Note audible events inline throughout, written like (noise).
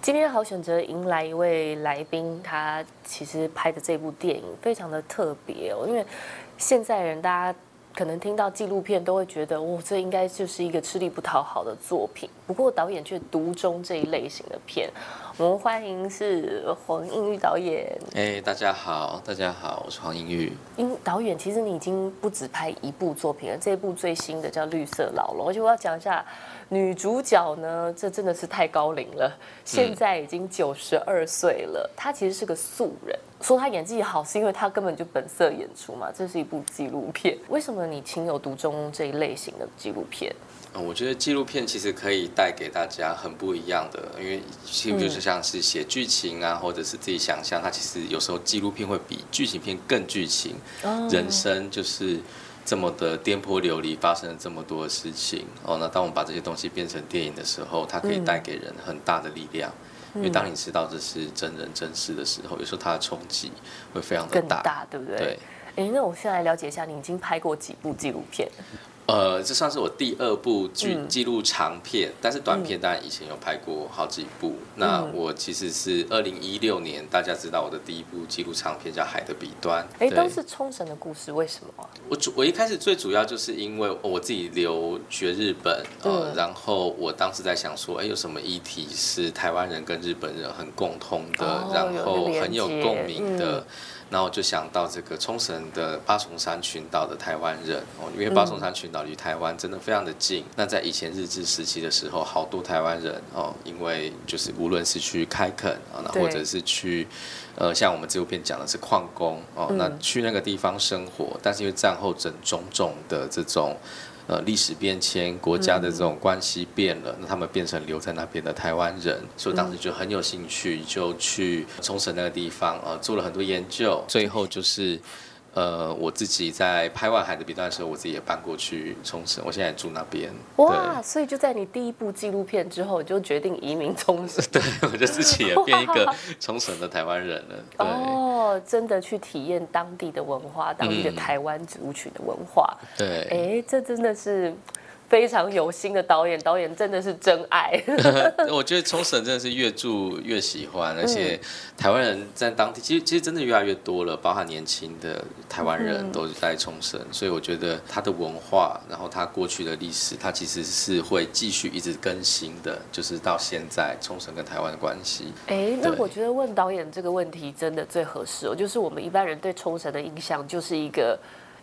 今天好选择迎来一位来宾，他其实拍的这部电影非常的特别哦，因为现在人大家可能听到纪录片都会觉得，哦，这应该就是一个吃力不讨好的作品。不过导演却独钟这一类型的片。我们欢迎是黄映玉导演。哎，大家好，大家好，我是黄映玉。因导演，其实你已经不止拍一部作品了，这部最新的叫《绿色老龙》，而且我要讲一下。女主角呢，这真的是太高龄了，现在已经九十二岁了。她其实是个素人，说她演技好是因为她根本就本色演出嘛。这是一部纪录片，为什么你情有独钟这一类型的纪录片？嗯，我觉得纪录片其实可以带给大家很不一样的，因为其实就是像是写剧情啊，或者是自己想象，它其实有时候纪录片会比剧情片更剧情，人生就是。这么的颠簸流离，发生了这么多的事情哦。那当我们把这些东西变成电影的时候，它可以带给人很大的力量。因为当你知道这是真人真事的时候，有时候它的冲击会非常的大大，对不对？对。哎，那我现在来了解一下，你已经拍过几部纪录片？呃，这算是我第二部剧记录长片，但是短片当然以前有拍过好几部。那我其实是二零一六年，大家知道我的第一部记录长片叫《海的彼端》。哎，都是冲绳的故事，为什么？我主我一开始最主要就是因为我自己留学日本，呃，然后我当时在想说，哎，有什么议题是台湾人跟日本人很共通的，然后很有共鸣的。然后我就想到这个冲绳的八重山群岛的台湾人哦，因为八重山群岛离台湾真的非常的近。那在以前日治时期的时候，好多台湾人哦，因为就是无论是去开垦啊，那或者是去呃，像我们纪录片讲的是矿工哦，那去那个地方生活，但是因为战后整种种的这种。呃，历史变迁，国家的这种关系变了，那他们变成留在那边的台湾人，所以当时就很有兴趣，就去冲绳那个地方，呃，做了很多研究，最后就是。呃，我自己在拍完《海的彼端》的时候，我自己也搬过去冲绳，我现在住那边。哇，所以就在你第一部纪录片之后，你就决定移民冲绳。(laughs) 对，我就自己也变一个冲绳的台湾人了。哦，真的去体验当地的文化，当地的台湾族群的文化。对，哎，这真的是。非常有心的导演，导演真的是真爱。(laughs) 我觉得冲绳真的是越住越喜欢，而且台湾人在当地，其实其实真的越来越多了，包含年轻的台湾人都在冲绳，所以我觉得它的文化，然后它过去的历史，它其实是会继续一直更新的，就是到现在冲绳跟台湾的关系。哎，那我觉得问导演这个问题真的最合适哦，就是我们一般人对冲绳的印象就是一个。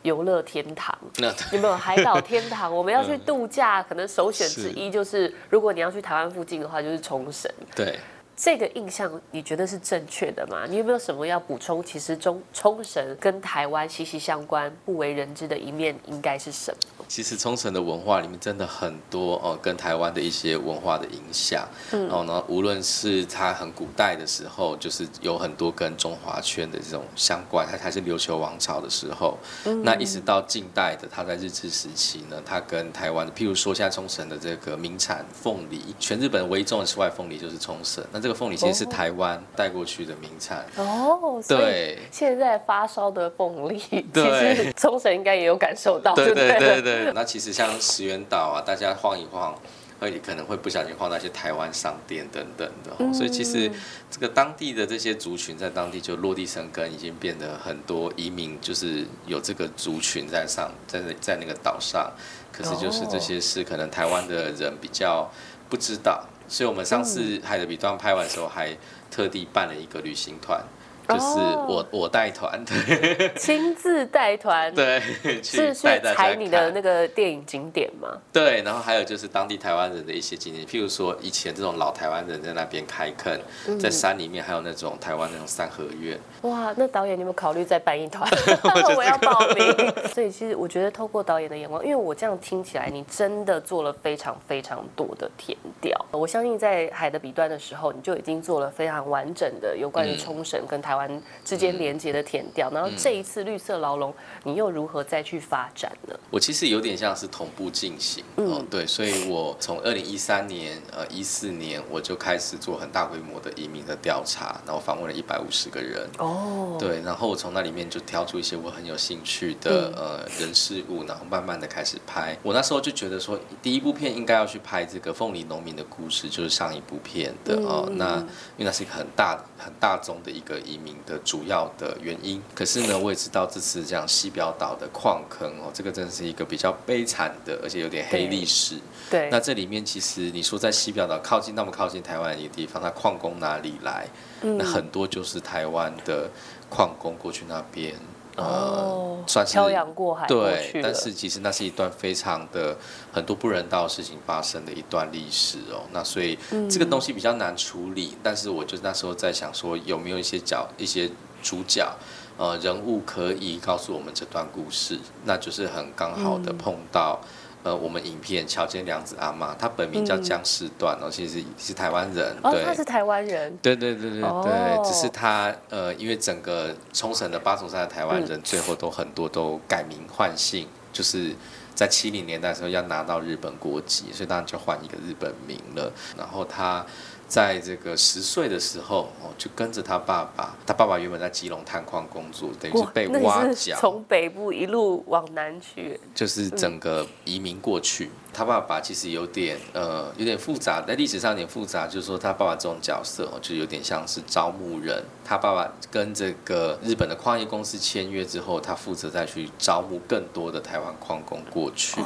游乐天堂，(laughs) 有没有海岛天堂？(laughs) 我们要去度假，可能首选之一就是，如果你要去台湾附近的话，就是冲绳。对。这个印象你觉得是正确的吗？你有没有什么要补充？其实中冲绳跟台湾息息相关、不为人知的一面应该是什么？其实冲绳的文化里面真的很多哦，跟台湾的一些文化的影响。嗯，然后呢，无论是它很古代的时候，就是有很多跟中华圈的这种相关，它还是琉球王朝的时候，那一直到近代的，它在日治时期呢，它跟台湾，譬如说现在冲绳的这个名产凤梨，全日本唯一种的室外凤梨就是冲绳。那这个凤梨其实是台湾带过去的名产。哦，对，现在发烧的凤梨，其实冲绳应该也有感受到，对对对对。那其实像石原岛啊，大家晃一晃，会可能会不小心晃到一些台湾商店等等的，所以其实这个当地的这些族群在当地就落地生根，已经变得很多移民就是有这个族群在上，在在那个岛上，可是就是这些事可能台湾的人比较不知道。所以，我们上次《海的彼端》拍完的时候，还特地办了一个旅行团。就是我我带团，对，(laughs) 亲自带团，对，是去踩你的那个电影景点嘛？对，然后还有就是当地台湾人的一些景点，譬如说以前这种老台湾人在那边开垦，在山里面还有那种台湾那种三合院。哇，那导演你有没有考虑再办一团？(laughs) (laughs) 我要报名。所以其实我觉得透过导演的眼光，因为我这样听起来，你真的做了非常非常多的填调。我相信在海的彼端的时候，你就已经做了非常完整的有关于冲绳跟台。台湾之间连接的填掉。然后这一次绿色牢笼，你又如何再去发展呢？我其实有点像是同步进行哦，对，所以我从二零一三年呃一四年我就开始做很大规模的移民的调查，然后访问了一百五十个人哦，对，然后我从那里面就挑出一些我很有兴趣的呃人事物，然后慢慢的开始拍。我那时候就觉得说，第一部片应该要去拍这个凤梨农民的故事，就是上一部片的哦，那因为那是一个很大很大宗的一个移民的主要的原因。可是呢，我也知道这次这样西表岛的矿坑哦，这个真的是一个比较悲惨的，而且有点黑历史。对，那这里面其实你说在西表岛靠近那么靠近台湾的一个地方，它矿工哪里来？那很多就是台湾的矿工过去那边。哦，算是漂洋过海对，但是其实那是一段非常的很多不人道的事情发生的一段历史哦。那所以这个东西比较难处理，但是我就那时候在想说，有没有一些角一些主角呃人物可以告诉我们这段故事？那就是很刚好的碰到。呃，我们影片桥间良子阿妈，她本名叫江世段哦，其实是台湾人。哦，她是台湾人。对对对对对，只是她呃，因为整个冲绳的八重山的台湾人，最后都很多都改名换姓，就是在七零年代的时候要拿到日本国籍，所以当然就换一个日本名了。然后他。在这个十岁的时候，哦，就跟着他爸爸。他爸爸原本在基隆探矿工作，等于是被挖角，从北部一路往南去，就是整个移民过去。他爸爸其实有点呃，有点复杂，在历史上有点复杂，就是说他爸爸这种角色，哦就有点像是招募人。他爸爸跟这个日本的矿业公司签约之后，他负责再去招募更多的台湾矿工过去。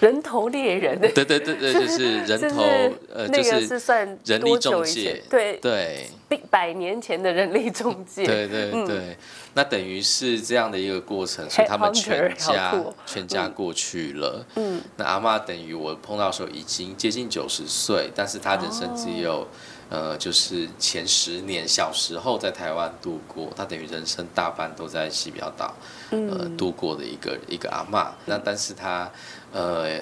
人头猎人，对对对对，就是人头，呃，就是算人力中介，对。对，百年前的人力中介，对对对，那等于是这样的一个过程，所以他们全家全家过去了，嗯，那阿妈等于我碰到的时候已经接近九十岁，但是他人生只有。呃，就是前十年小时候在台湾度过，他等于人生大半都在西表岛，呃，度过的一个一个阿妈。那但是他，呃，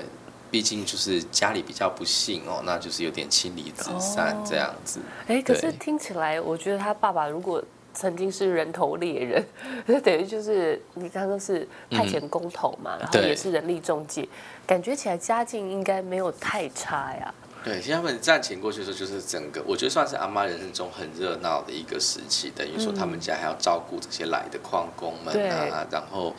毕竟就是家里比较不幸哦，那就是有点亲离子散这样子。哎，可是听起来，我觉得他爸爸如果曾经是人头猎人，那 (laughs) 等于就是你刚刚是派遣工头嘛，然后也是人力中介，感觉起来家境应该没有太差呀。对，其实他们战前过去的时候，就是整个我觉得算是阿妈人生中很热闹的一个时期，等于说他们家还要照顾这些来的矿工们啊，然后。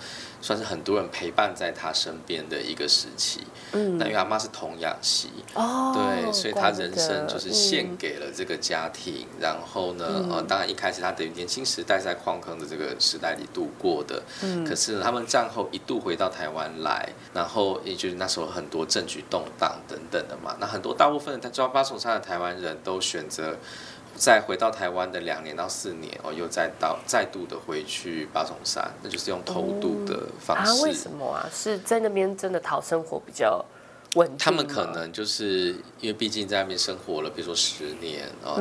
算是很多人陪伴在他身边的一个时期。嗯，那因为阿妈是童养媳，哦，对，所以他人生就是献给了这个家庭。然后呢，呃，当然一开始他等于年轻时代在矿坑的这个时代里度过的。嗯，可是他们战后一度回到台湾来，然后也就是那时候很多政局动荡等等的嘛。那很多大部分他抓八重山的台湾人都选择。再回到台湾的两年到四年哦，又再到再度的回去八重山，那就是用偷渡的方式。啊，为什么啊？是在那边真的讨生活比较稳定他们可能就是因为毕竟在那边生活了，比如说十年啊，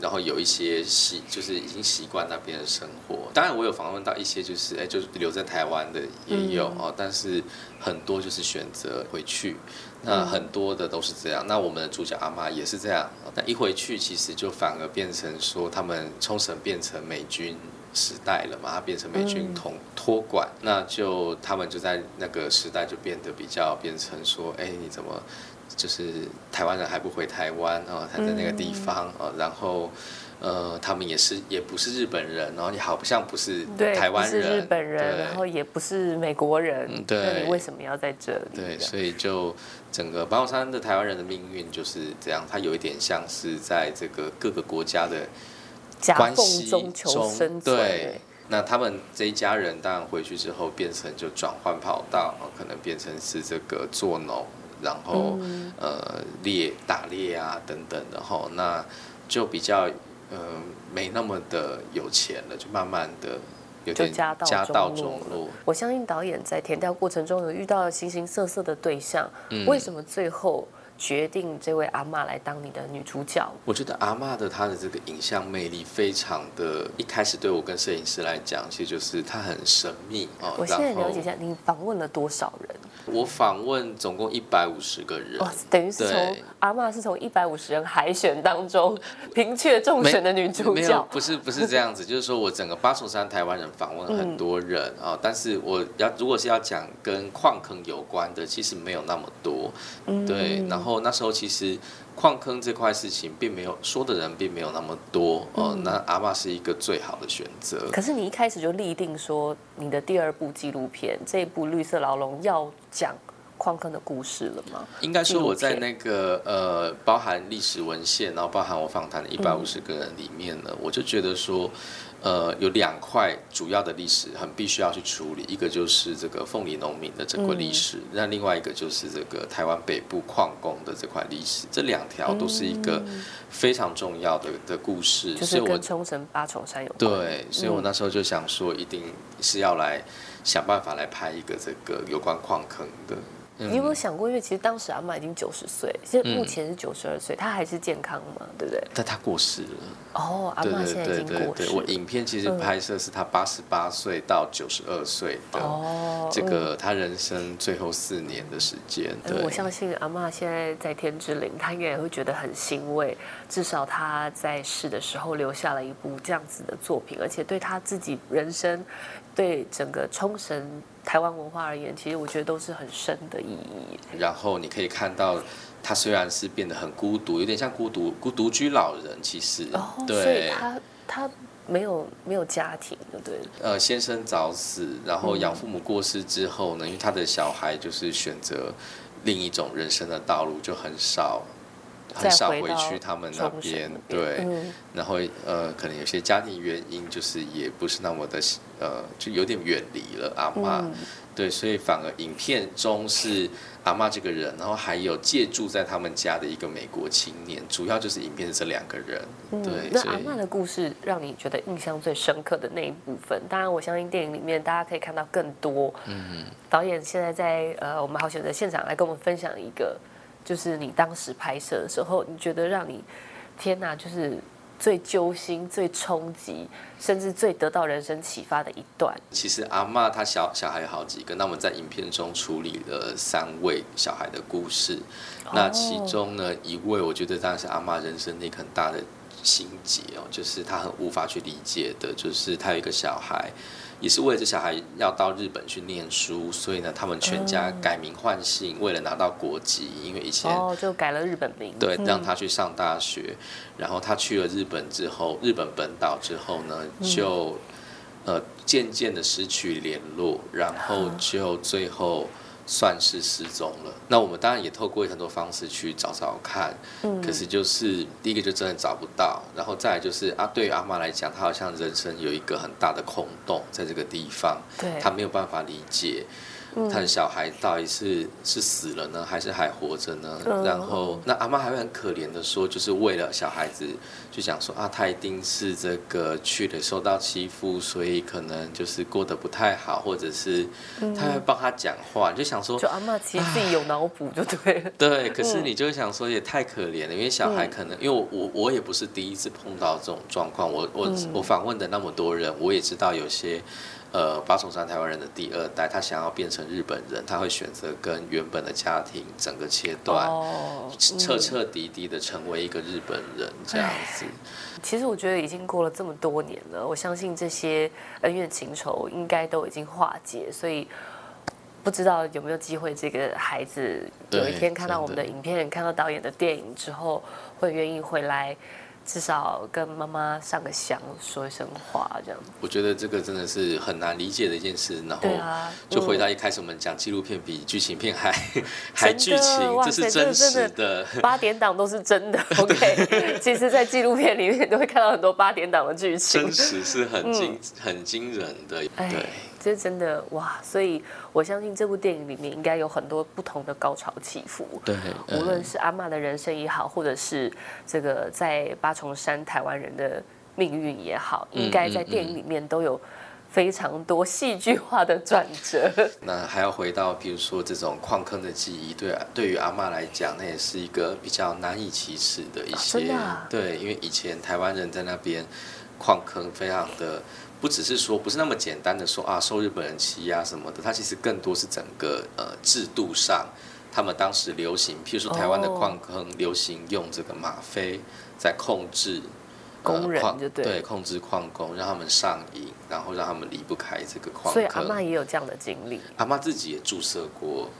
然后有一些习，就是已经习惯那边的生活。当然，我有访问到一些就是哎，就是留在台湾的也有哦，但是很多就是选择回去。那很多的都是这样。那我们的主角阿妈也是这样。那一回去，其实就反而变成说，他们冲绳变成美军时代了嘛，它变成美军统托管。那就他们就在那个时代就变得比较变成说，哎，你怎么就是台湾人还不回台湾啊？他在那个地方啊，然后。呃，他们也是，也不是日本人，然后你好像不是台湾人，是日本人，然后也不是美国人，那你为什么要在这里？对，所以就整个八宝山的台湾人的命运就是这样，他有一点像是在这个各个国家的关系中求生对，那他们这一家人当然回去之后变成就转换跑道，可能变成是这个做农，然后呃猎打猎啊等等的哈，那就比较。嗯，没那么的有钱了，就慢慢的有点家道中落。我相信导演在填调过程中有遇到形形色色的对象，为什么最后决定这位阿妈来当你的女主角？我觉得阿妈的她的这个影像魅力非常的，一开始对我跟摄影师来讲，其实就是她很神秘哦。我现在了解一下，你访问了多少人？我访问总共一百五十个人，等于是从阿妈是从一百五十人海选当中平阙众选的女主角。没有不是不是这样子，(laughs) 就是说我整个八重山台湾人访问很多人啊，但是我要如果是要讲跟矿坑有关的，其实没有那么多。对，然后那时候其实。矿坑这块事情并没有说的人并没有那么多哦，那阿爸是一个最好的选择。可是你一开始就立定说，你的第二部纪录片这一部《绿色牢笼》要讲矿坑的故事了吗？应该说我在那个呃，包含历史文献，然后包含我访谈的一百五十个人里面呢，我就觉得说。呃，有两块主要的历史很必须要去处理，一个就是这个凤梨农民的整个历史，那另外一个就是这个台湾北部矿工的这块历史，这两条都是一个非常重要的的故事。就是跟冲绳八重山有关。对，所以我那时候就想说，一定是要来想办法来拍一个这个有关矿坑的。你有没有想过，因为其实当时阿妈已经九十岁，现在目前是九十二岁，她还是健康嘛，对不对？但她过世了。哦，阿妈现在已经过世。我影片其实拍摄是她八十八岁到九十二岁的这个她人生最后四年的时间。对，我相信阿妈现在在天之灵，她应该也会觉得很欣慰，至少她在世的时候留下了一部这样子的作品，而且对她自己人生，对整个冲绳。台湾文化而言，其实我觉得都是很深的意义。然后你可以看到，他虽然是变得很孤独，有点像孤独孤独居老人，其实，对，所以他他没有没有家庭，对不对？呃，先生早死，然后养父母过世之后呢，因为他的小孩就是选择另一种人生的道路，就很少。很少回去他们那边，对，然后呃，可能有些家庭原因，就是也不是那么的呃，就有点远离了阿妈，对，所以反而影片中是阿妈这个人，然后还有借住在他们家的一个美国青年，主要就是影片这两个人，对。那阿妈的故事让你觉得印象最深刻的那一部分，当然我相信电影里面大家可以看到更多。嗯，导演现在在呃，我们好选择现场来跟我们分享一个。就是你当时拍摄的时候，你觉得让你天哪，就是最揪心、最冲击，甚至最得到人生启发的一段。其实阿妈她小小孩有好几个，那我们在影片中处理了三位小孩的故事。那其中呢，一位我觉得当然是阿妈人生那个很大的心结哦，就是他很无法去理解的，就是他有一个小孩。也是为了这小孩要到日本去念书，所以呢，他们全家改名换姓，为了拿到国籍，因为以前哦就改了日本名，对，让他去上大学。然后他去了日本之后，日本本岛之后呢，就呃渐渐的失去联络，然后就最后。算是失踪了。那我们当然也透过很多方式去找找看，嗯，可是就是第一个就真的找不到，然后再来就是啊，对于阿妈来讲，她好像人生有一个很大的空洞在这个地方，对，她没有办法理解。他的小孩到底是是死了呢，还是还活着呢？然后那阿妈还会很可怜的说，就是为了小孩子，就想说啊，他一定是这个去了受到欺负，所以可能就是过得不太好，或者是他会帮他讲话，就想说，就阿妈其实自己有脑补就对了。对，可是你就想说也太可怜了，因为小孩可能，因为我我我也不是第一次碰到这种状况，我我我访问的那么多人，我也知道有些。呃，八重山台湾人的第二代，他想要变成日本人，他会选择跟原本的家庭整个切断，彻彻底底的成为一个日本人这样子。其实我觉得已经过了这么多年了，我相信这些恩怨情仇应该都已经化解，所以不知道有没有机会，这个孩子有一天看到我们的影片，看到导演的电影之后，会愿意回来。至少跟妈妈上个香，说一声话，这样。我觉得这个真的是很难理解的一件事。然后就回到一开始我们讲纪录片比剧情片还 (laughs) 还剧情，这是真实的。八点档都是真的。(laughs) OK，其实，在纪录片里面都会看到很多八点档的剧情。真实是很惊很惊人的，对。这真的哇！所以我相信这部电影里面应该有很多不同的高潮起伏。对，无论是阿妈的人生也好，或者是这个在八重山台湾人的命运也好，应该在电影里面都有非常多戏剧化的转折。(laughs) 那还要回到，比如说这种矿坑的记忆，对对于阿妈来讲，那也是一个比较难以启齿的一些。对，因为以前台湾人在那边矿坑非常的。不只是说不是那么简单的说啊受日本人欺压什么的，它其实更多是整个呃制度上，他们当时流行，譬如说台湾的矿坑流行用这个吗啡在控制工人，就对。控制矿工，让他们上瘾，然后让他们离不开这个矿坑。所以阿妈也有这样的经历，阿妈自己也注射过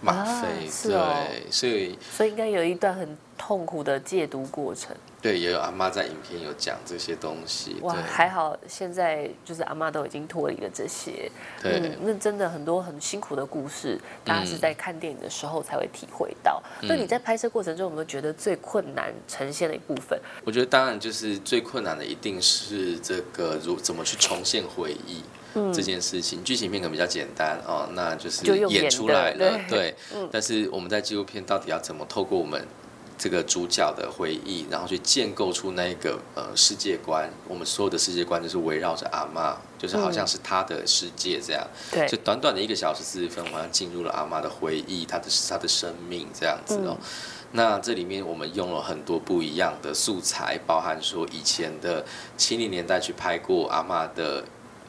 吗啡，对，所以所以应该有一段很痛苦的戒毒过程。对，也有阿妈在影片有讲这些东西。哇，还好现在就是阿妈都已经脱离了这些。对，那真的很多很辛苦的故事，大家是在看电影的时候才会体会到。那你在拍摄过程中有没有觉得最困难呈现的一部分？我觉得当然就是最困难的一定是这个如怎么去重现回忆这件事情。剧情片可能比较简单哦，那就是演出来了。对，但是我们在纪录片到底要怎么透过我们？这个主角的回忆，然后去建构出那个呃世界观。我们所有的世界观就是围绕着阿妈，就是好像是他的世界这样。对，就短短的一个小时四十分，好像进入了阿妈的回忆，他的他的生命这样子哦。那这里面我们用了很多不一样的素材，包含说以前的七零年代去拍过阿妈的。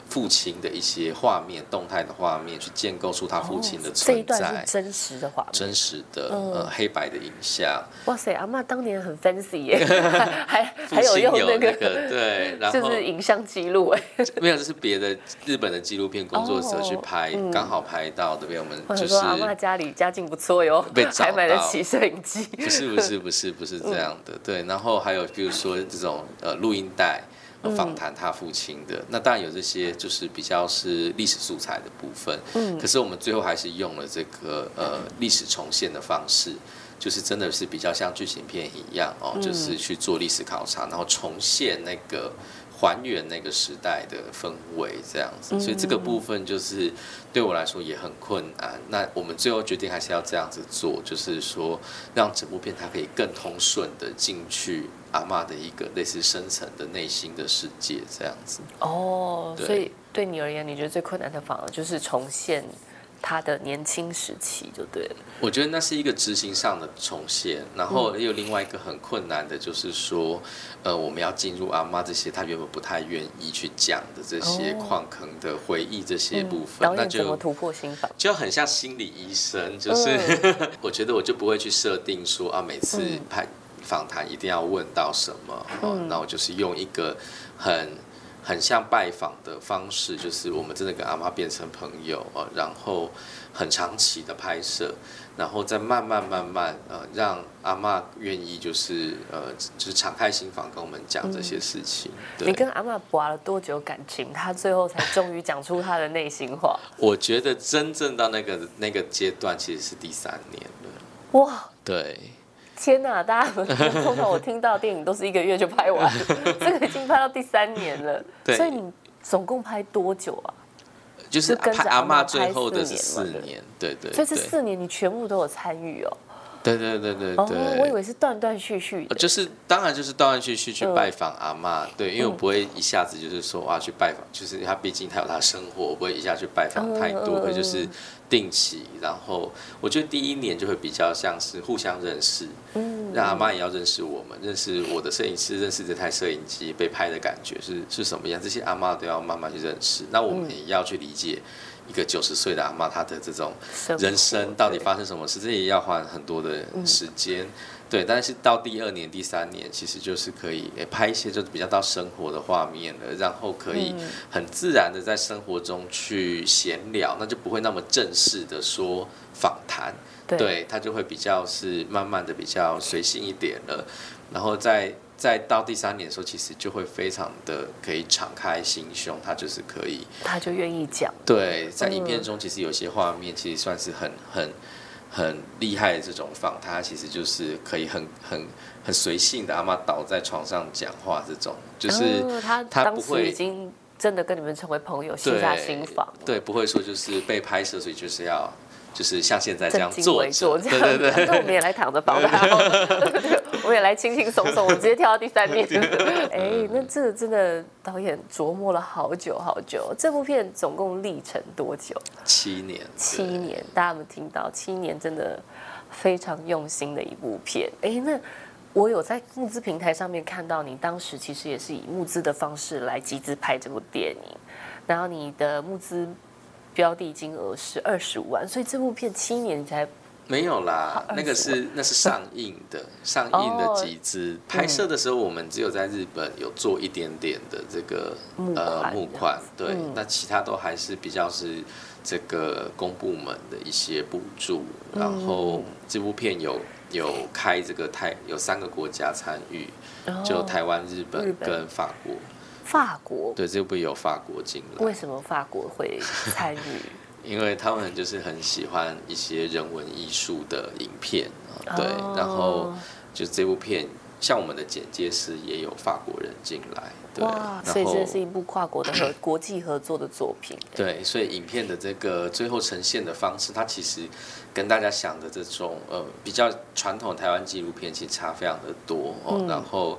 父亲的一些画面、动态的画面，去建构出他父亲的存在。这一段是真实的画面，真实的呃黑白的影像。哇塞，阿妈当年很 fancy 耶，(laughs) 还还有用那个对，(laughs) 然后就是影像记录哎，没有，这是别的日本的纪录片工作者去拍，刚好拍到这边我们就是阿妈家里家境不错哟，被还买得起摄影机。不是不是不是不是这样的，对，然后还有比如说这种呃录音带。访谈他父亲的，那当然有这些，就是比较是历史素材的部分。嗯，可是我们最后还是用了这个呃历史重现的方式，就是真的是比较像剧情片一样哦，就是去做历史考察，然后重现那个。还原那个时代的氛围，这样子，所以这个部分就是对我来说也很困难。那我们最后决定还是要这样子做，就是说让整部片它可以更通顺的进去阿妈的一个类似深层的内心的世界，这样子。哦，所以对你而言，你觉得最困难的反而就是重现。他的年轻时期就对了。我觉得那是一个执行上的重现，然后也有另外一个很困难的，就是说，呃，我们要进入阿妈这些他原本不太愿意去讲的这些矿坑的回忆这些部分，那就怎么突破心房？就很像心理医生，就是 (laughs) 我觉得我就不会去设定说啊，每次拍访谈一定要问到什么，嗯，那我就是用一个很。很像拜访的方式，就是我们真的跟阿妈变成朋友啊，然后很长期的拍摄，然后再慢慢慢慢呃，让阿妈愿意就是呃，就是敞开心房跟我们讲这些事情。你跟阿妈博了多久感情？他最后才终于讲出他的内心话。(laughs) 我觉得真正到那个那个阶段，其实是第三年了。哇，对。天呐！大家 (laughs) 通常我听到电影都是一个月就拍完，(laughs) 这个已经拍到第三年了。(laughs) 所以你总共拍多久啊？就是跟着阿妈最后的是四年，对对。所以这四年你全部都有参与哦。对对对对对，我以为是断断续续，就是当然就是断断续续去拜访阿妈，对，因为我不会一下子就是说哇去拜访，就是他毕竟他有他生活，我不会一下去拜访太多，会就是定期，然后我觉得第一年就会比较像是互相认识，嗯，让阿妈也要认识我们，认识我的摄影师，认识这台摄影机被拍的感觉是是什么样，这些阿妈都要慢慢去认识，那我们也要去理解。一个九十岁的阿妈，她的这种人生到底发生什么事，这也要花很多的时间。对，但是到第二年、第三年，其实就是可以拍一些就比较到生活的画面了，然后可以很自然的在生活中去闲聊，那就不会那么正式的说访谈。对，他就会比较是慢慢的比较随性一点了，然后再。在到第三年的时候，其实就会非常的可以敞开心胸，他就是可以，他就愿意讲。对，在影片中其实有些画面其实算是很很很厉害的这种访，他其实就是可以很很很随性的阿妈倒在床上讲话这种，就是他他不会已经真的跟你们成为朋友，卸下心防，对，不会说就是被拍摄，所以就是要。就是像现在这样坐着，对对对，那我们也来躺着访谈，(laughs) (laughs) (laughs) 来轻轻松松，我直接跳到第三面。(laughs) (laughs) 哎，那这真的导演琢磨了好久好久。这部片总共历程多久？七年。七年，大家有没有听到？七年真的非常用心的一部片。哎，那我有在募资平台上面看到你当时其实也是以募资的方式来集资拍这部电影，然后你的募资标的金额是二十五万，所以这部片七年才没有啦，那个是那是上映的 (laughs) 上映的集资，拍摄的时候我们只有在日本有做一点点的这个呃募款，对，那其他都还是比较是这个公部门的一些补助，然后这部片有。有开这个台有三个国家参与，就台湾、日本跟法国。法国对这部有法国进来。为什么法国会参与？因为他们就是很喜欢一些人文艺术的影片对，然后就这部片。像我们的剪接师也有法国人进来，对，所以这是一部跨国的和国际合作的作品。对，所以影片的这个最后呈现的方式，它其实跟大家想的这种呃比较传统台湾纪录片其实差非常的多哦，然后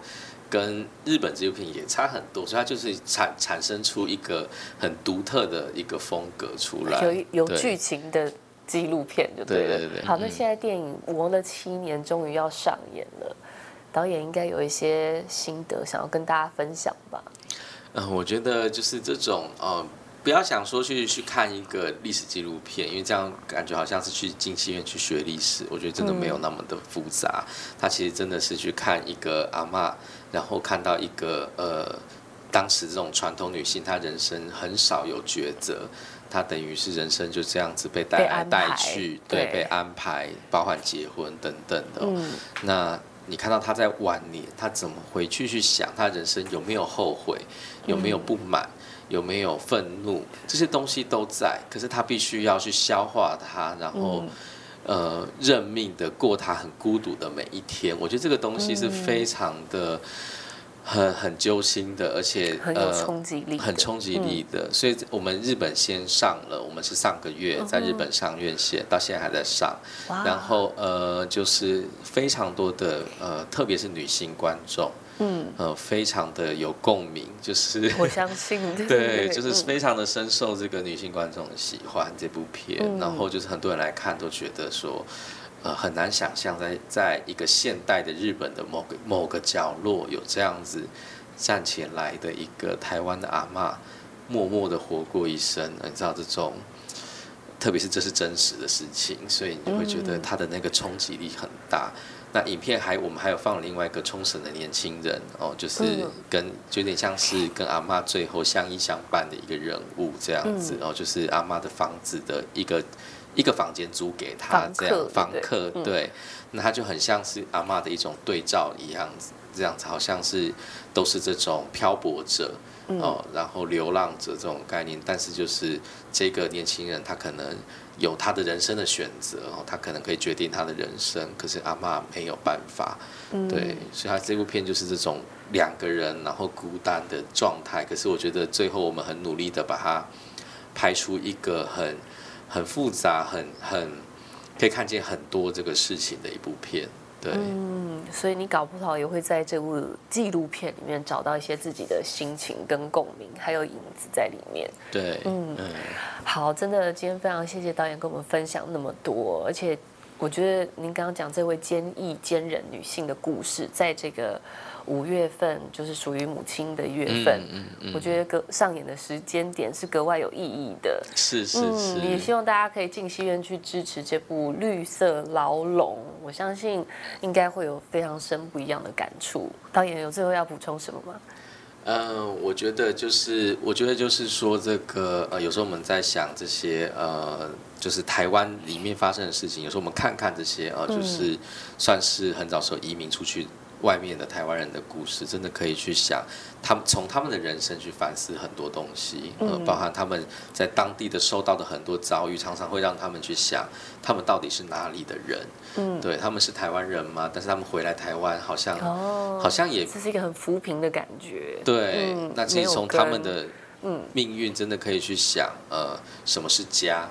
跟日本纪录片也差很多，所以它就是产产生出一个很独特的一个风格出来，有有剧情的纪录片就对了。好，那现在电影磨了七年，终于要上演了。导演应该有一些心得想要跟大家分享吧。嗯，我觉得就是这种呃，不要想说去去看一个历史纪录片，因为这样感觉好像是去进戏院去学历史。我觉得真的没有那么的复杂。他其实真的是去看一个阿妈，然后看到一个呃，当时这种传统女性，她人生很少有抉择，她等于是人生就这样子被带来带去，对，被安排，包含结婚等等的。嗯，那。你看到她在晚年，她怎么回去去想她人生有没有后悔，有没有不满，有没有愤怒，这些东西都在。可是他必须要去消化它，然后呃认命的过他很孤独的每一天。我觉得这个东西是非常的。很很揪心的，而且很有冲击力，很冲击力的。所以，我们日本先上了，我们是上个月在日本上院线，到现在还在上。然后，呃，就是非常多的呃，特别是女性观众，嗯，呃，非常的有共鸣，就是 (laughs) 我相信，对，就是非常的深受这个女性观众的喜欢这部片。然后，就是很多人来看都觉得说。呃，很难想象在在一个现代的日本的某个某个角落有这样子站起来的一个台湾的阿妈，默默的活过一生。你知道这种，特别是这是真实的事情，所以你就会觉得他的那个冲击力很大。那影片还我们还有放另外一个冲绳的年轻人哦，就是跟有点像是跟阿妈最后相依相伴的一个人物这样子哦，就是阿妈的房子的一个。一个房间租给他，这样房客对，那他就很像是阿妈的一种对照一样子，这样子好像是都是这种漂泊者哦，然后流浪者这种概念，但是就是这个年轻人他可能有他的人生的选择哦，他可能可以决定他的人生，可是阿妈没有办法，对，所以他这部片就是这种两个人然后孤单的状态，可是我觉得最后我们很努力的把它拍出一个很。很复杂，很很可以看见很多这个事情的一部片，对。嗯，所以你搞不好也会在这部纪录片里面找到一些自己的心情跟共鸣，还有影子在里面。对，嗯嗯。好，真的今天非常谢谢导演跟我们分享那么多，而且我觉得您刚刚讲这位坚毅坚韧女性的故事，在这个。五月份就是属于母亲的月份，嗯嗯我觉得格上演的时间点是格外有意义的。是是是，也希望大家可以进戏院去支持这部《绿色牢笼》，我相信应该会有非常深不一样的感触。导演有最后要补充什么吗？嗯，我觉得就是，我觉得就是说，这个呃，有时候我们在想这些呃，就是台湾里面发生的事情，有时候我们看看这些呃，就是算是很早时候移民出去。外面的台湾人的故事，真的可以去想，他们从他们的人生去反思很多东西，呃，包含他们在当地的受到的很多遭遇，常常会让他们去想，他们到底是哪里的人？嗯，对他们是台湾人吗？但是他们回来台湾，好像好像也这是一个很扶贫的感觉。对，那其实从他们的命运，真的可以去想，呃，什么是家？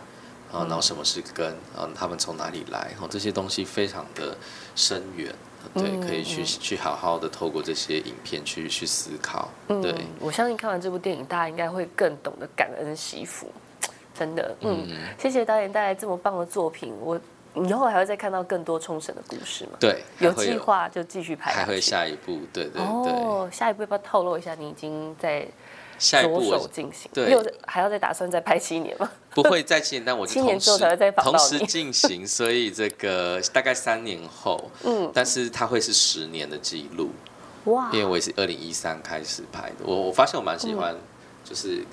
啊，然后什么是根？啊，他们从哪里来？哦，这些东西非常的深远。对，可以去去好好的透过这些影片去去思考。对，我相信看完这部电影，大家应该会更懂得感恩惜福。(tsk) 真的，嗯，谢谢导演带来这么棒的作品。我以后还会再看到更多冲绳的故事吗？对，有计划就继续拍，还会下一步，对对对。哦，下一步要不要透露一下？你已经在下一步手进行，对，还要再打算再拍七年吗？(laughs) 不会再七年，但我七年之后才会再同时进行，所以这个大概三年后，(laughs) 嗯，但是它会是十年的记录，哇！因为我也是二零一三开始拍的，我我发现我蛮喜欢，就是。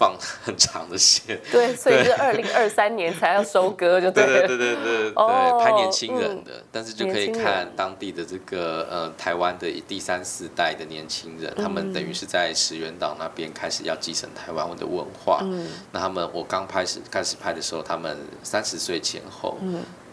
放 (laughs) 很长的线，对，所以是二零二三年才要收割，就对对对对对对，拍年轻人的，但是就可以看当地的这个呃台湾的第三四代的年轻人，他们等于是在石原岛那边开始要继承台湾的文化。那他们我刚开始开始拍的时候，他们三十岁前后，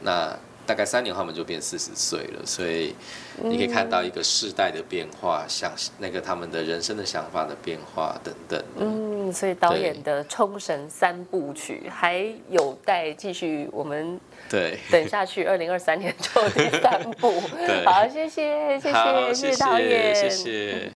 那。大概三年后，他们就变四十岁了，所以你可以看到一个世代的变化，想那个他们的人生的想法的变化等等。嗯，所以导演的《冲绳三部曲》还有待继续，我们对等下去，二零二三年就第三部。(laughs) 好，谢谢，谢谢，谢谢导演，谢谢。